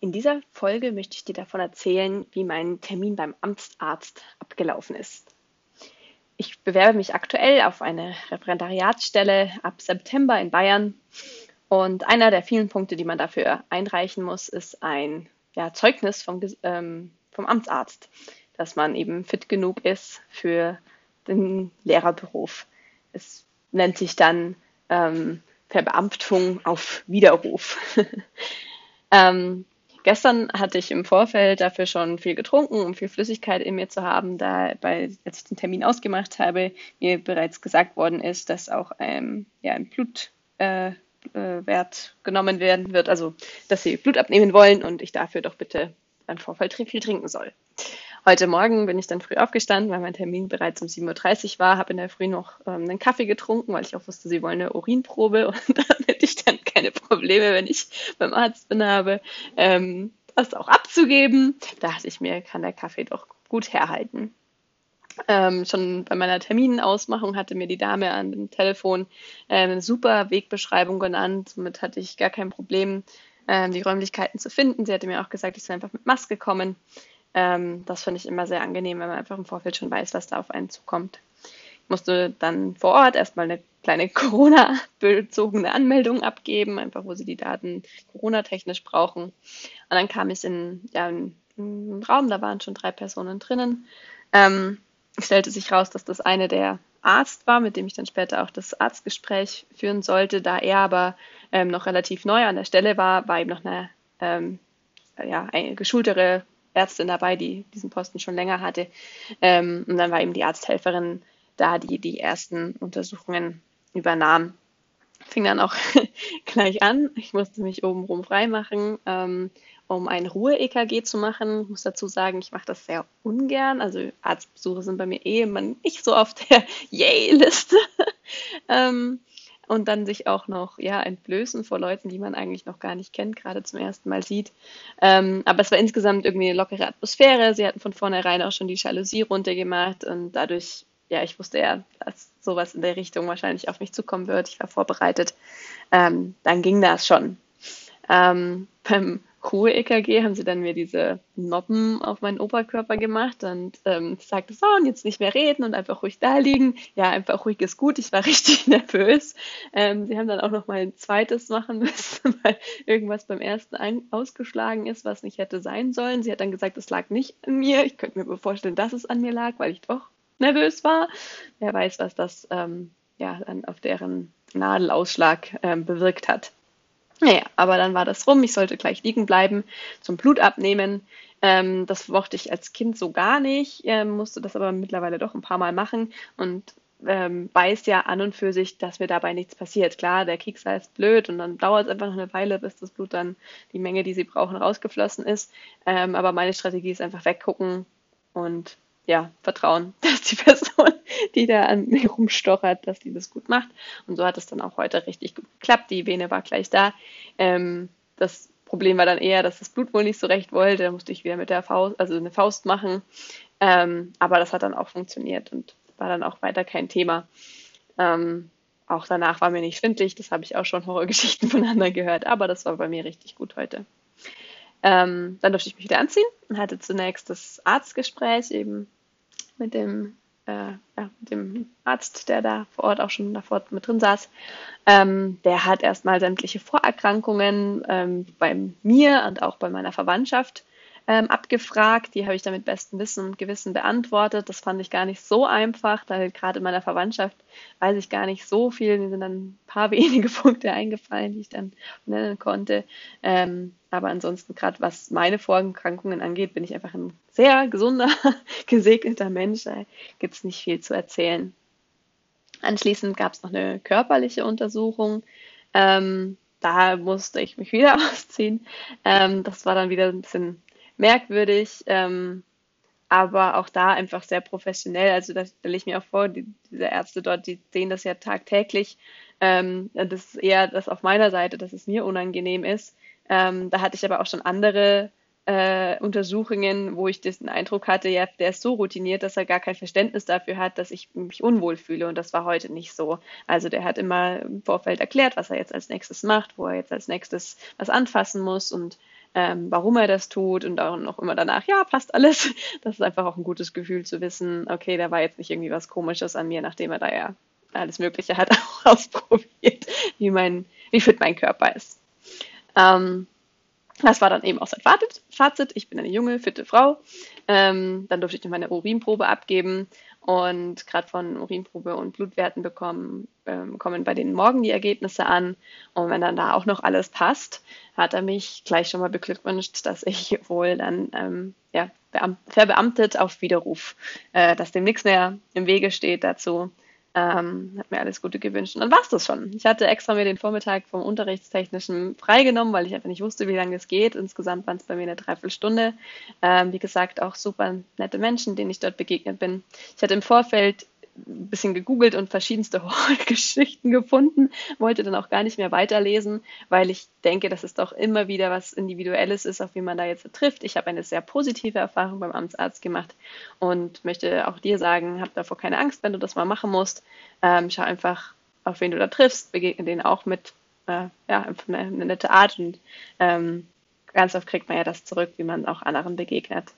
In dieser Folge möchte ich dir davon erzählen, wie mein Termin beim Amtsarzt abgelaufen ist. Ich bewerbe mich aktuell auf eine Referendariatsstelle ab September in Bayern und einer der vielen Punkte, die man dafür einreichen muss, ist ein ja, Zeugnis vom, ähm, vom Amtsarzt, dass man eben fit genug ist für den Lehrerberuf. Es nennt sich dann ähm, Verbeamtung auf Widerruf. ähm, gestern hatte ich im Vorfeld dafür schon viel getrunken, um viel Flüssigkeit in mir zu haben, da bei, als ich den Termin ausgemacht habe, mir bereits gesagt worden ist, dass auch ähm, ja, ein Blutwert äh, äh, genommen werden wird, also dass sie Blut abnehmen wollen und ich dafür doch bitte im Vorfeld viel trinken soll. Heute Morgen bin ich dann früh aufgestanden, weil mein Termin bereits um 7.30 Uhr war, habe in der Früh noch ähm, einen Kaffee getrunken, weil ich auch wusste, sie wollen eine Urinprobe und damit ich dann keine Probleme, wenn ich beim Arzt bin, habe, ähm, das auch abzugeben. Da dachte ich mir, kann der Kaffee doch gut herhalten. Ähm, schon bei meiner Terminausmachung hatte mir die Dame an dem Telefon äh, eine super Wegbeschreibung genannt. Somit hatte ich gar kein Problem, äh, die Räumlichkeiten zu finden. Sie hatte mir auch gesagt, ich soll einfach mit Maske kommen. Ähm, das finde ich immer sehr angenehm, wenn man einfach im Vorfeld schon weiß, was da auf einen zukommt. Ich musste dann vor Ort erstmal eine kleine Corona-bezogene Anmeldung abgeben, einfach wo sie die Daten Corona-technisch brauchen. Und dann kam ich in, ja, in einen Raum, da waren schon drei Personen drinnen. Ähm, stellte sich raus, dass das eine der Arzt war, mit dem ich dann später auch das Arztgespräch führen sollte. Da er aber ähm, noch relativ neu an der Stelle war, war eben noch eine ähm, ja, eine geschultere Ärztin dabei, die diesen Posten schon länger hatte. Ähm, und dann war eben die Arzthelferin da, die die ersten Untersuchungen übernahm. Fing dann auch gleich an. Ich musste mich obenrum freimachen, ähm, um ein Ruhe-EKG zu machen. Ich muss dazu sagen, ich mache das sehr ungern. Also Arztbesuche sind bei mir eh immer nicht so auf der Yay-Liste. ähm, und dann sich auch noch ja entblößen vor Leuten, die man eigentlich noch gar nicht kennt, gerade zum ersten Mal sieht. Ähm, aber es war insgesamt irgendwie eine lockere Atmosphäre. Sie hatten von vornherein auch schon die Jalousie runtergemacht und dadurch, ja, ich wusste ja, dass sowas in der Richtung wahrscheinlich auf mich zukommen wird. Ich war vorbereitet. Ähm, dann ging das schon. Ähm, beim Ruhe-EKG haben sie dann mir diese Noppen auf meinen Oberkörper gemacht und ähm, sagte, so, und jetzt nicht mehr reden und einfach ruhig da liegen. Ja, einfach ruhig ist gut. Ich war richtig nervös. Ähm, sie haben dann auch noch mal ein zweites machen müssen, weil irgendwas beim ersten ausgeschlagen ist, was nicht hätte sein sollen. Sie hat dann gesagt, es lag nicht an mir. Ich könnte mir vorstellen, dass es an mir lag, weil ich doch nervös war. Wer weiß, was das ähm, ja dann auf deren Nadelausschlag ähm, bewirkt hat. Naja, aber dann war das rum. Ich sollte gleich liegen bleiben zum Blut abnehmen. Ähm, das mochte ich als Kind so gar nicht, ähm, musste das aber mittlerweile doch ein paar Mal machen und ähm, weiß ja an und für sich, dass mir dabei nichts passiert. Klar, der Kiekser ist blöd und dann dauert es einfach noch eine Weile, bis das Blut dann die Menge, die sie brauchen, rausgeflossen ist. Ähm, aber meine Strategie ist einfach weggucken und ja, vertrauen, dass die Person, die da an mir rumstochert, dass die das gut macht. Und so hat es dann auch heute richtig gut geklappt. Die Vene war gleich da. Ähm, das Problem war dann eher, dass das Blut wohl nicht so recht wollte. Da musste ich wieder mit der Faust, also eine Faust machen. Ähm, aber das hat dann auch funktioniert und war dann auch weiter kein Thema. Ähm, auch danach war mir nicht schwindlig. Das habe ich auch schon Horrorgeschichten voneinander gehört. Aber das war bei mir richtig gut heute. Ähm, dann durfte ich mich wieder anziehen und hatte zunächst das Arztgespräch eben mit dem, äh, ja, mit dem Arzt, der da vor Ort auch schon davor mit drin saß. Ähm, der hat erstmal sämtliche Vorerkrankungen ähm, bei mir und auch bei meiner Verwandtschaft ähm, abgefragt. Die habe ich dann mit bestem Wissen und Gewissen beantwortet. Das fand ich gar nicht so einfach, da gerade in meiner Verwandtschaft weiß ich gar nicht so viel. Mir sind dann ein paar wenige Punkte eingefallen, die ich dann nennen konnte. Ähm, aber ansonsten, gerade was meine Vorerkrankungen angeht, bin ich einfach ein sehr gesunder, gesegneter Mensch. Da gibt es nicht viel zu erzählen. Anschließend gab es noch eine körperliche Untersuchung. Ähm, da musste ich mich wieder ausziehen. Ähm, das war dann wieder ein bisschen merkwürdig, ähm, aber auch da einfach sehr professionell. Also da stelle ich mir auch vor, die, diese Ärzte dort, die sehen das ja tagtäglich. Ähm, das ist eher das auf meiner Seite, dass es mir unangenehm ist. Ähm, da hatte ich aber auch schon andere äh, Untersuchungen, wo ich den Eindruck hatte, ja, der ist so routiniert, dass er gar kein Verständnis dafür hat, dass ich mich unwohl fühle. Und das war heute nicht so. Also der hat immer im Vorfeld erklärt, was er jetzt als nächstes macht, wo er jetzt als nächstes was anfassen muss und ähm, warum er das tut und auch noch immer danach, ja, passt alles. Das ist einfach auch ein gutes Gefühl zu wissen, okay, da war jetzt nicht irgendwie was Komisches an mir, nachdem er da ja alles Mögliche hat auch ausprobiert, wie mein, wie fit mein Körper ist. Ähm, das war dann eben auch sein Fazit. Ich bin eine junge, fitte Frau. Ähm, dann durfte ich noch meine Urinprobe abgeben und gerade von Urinprobe und Blutwerten bekommen, ähm, kommen bei denen morgen die Ergebnisse an. Und wenn dann da auch noch alles passt, hat er mich gleich schon mal beglückwünscht, dass ich wohl dann ähm, ja, verbeamtet auf Widerruf, äh, dass dem nichts mehr im Wege steht dazu, ähm, hat mir alles Gute gewünscht. Und dann war es das schon. Ich hatte extra mir den Vormittag vom Unterrichtstechnischen freigenommen, weil ich einfach nicht wusste, wie lange es geht. Insgesamt waren es bei mir eine Dreiviertelstunde. Ähm, wie gesagt, auch super nette Menschen, denen ich dort begegnet bin. Ich hatte im Vorfeld ein bisschen gegoogelt und verschiedenste Horrorgeschichten gefunden, wollte dann auch gar nicht mehr weiterlesen, weil ich denke, dass es doch immer wieder was Individuelles ist, auf wie man da jetzt trifft. Ich habe eine sehr positive Erfahrung beim Amtsarzt gemacht und möchte auch dir sagen, hab davor keine Angst, wenn du das mal machen musst. Ähm, schau einfach, auf wen du da triffst, begegne denen auch mit äh, ja, einfach eine, eine, nette Art und ähm, ganz oft kriegt man ja das zurück, wie man auch anderen begegnet.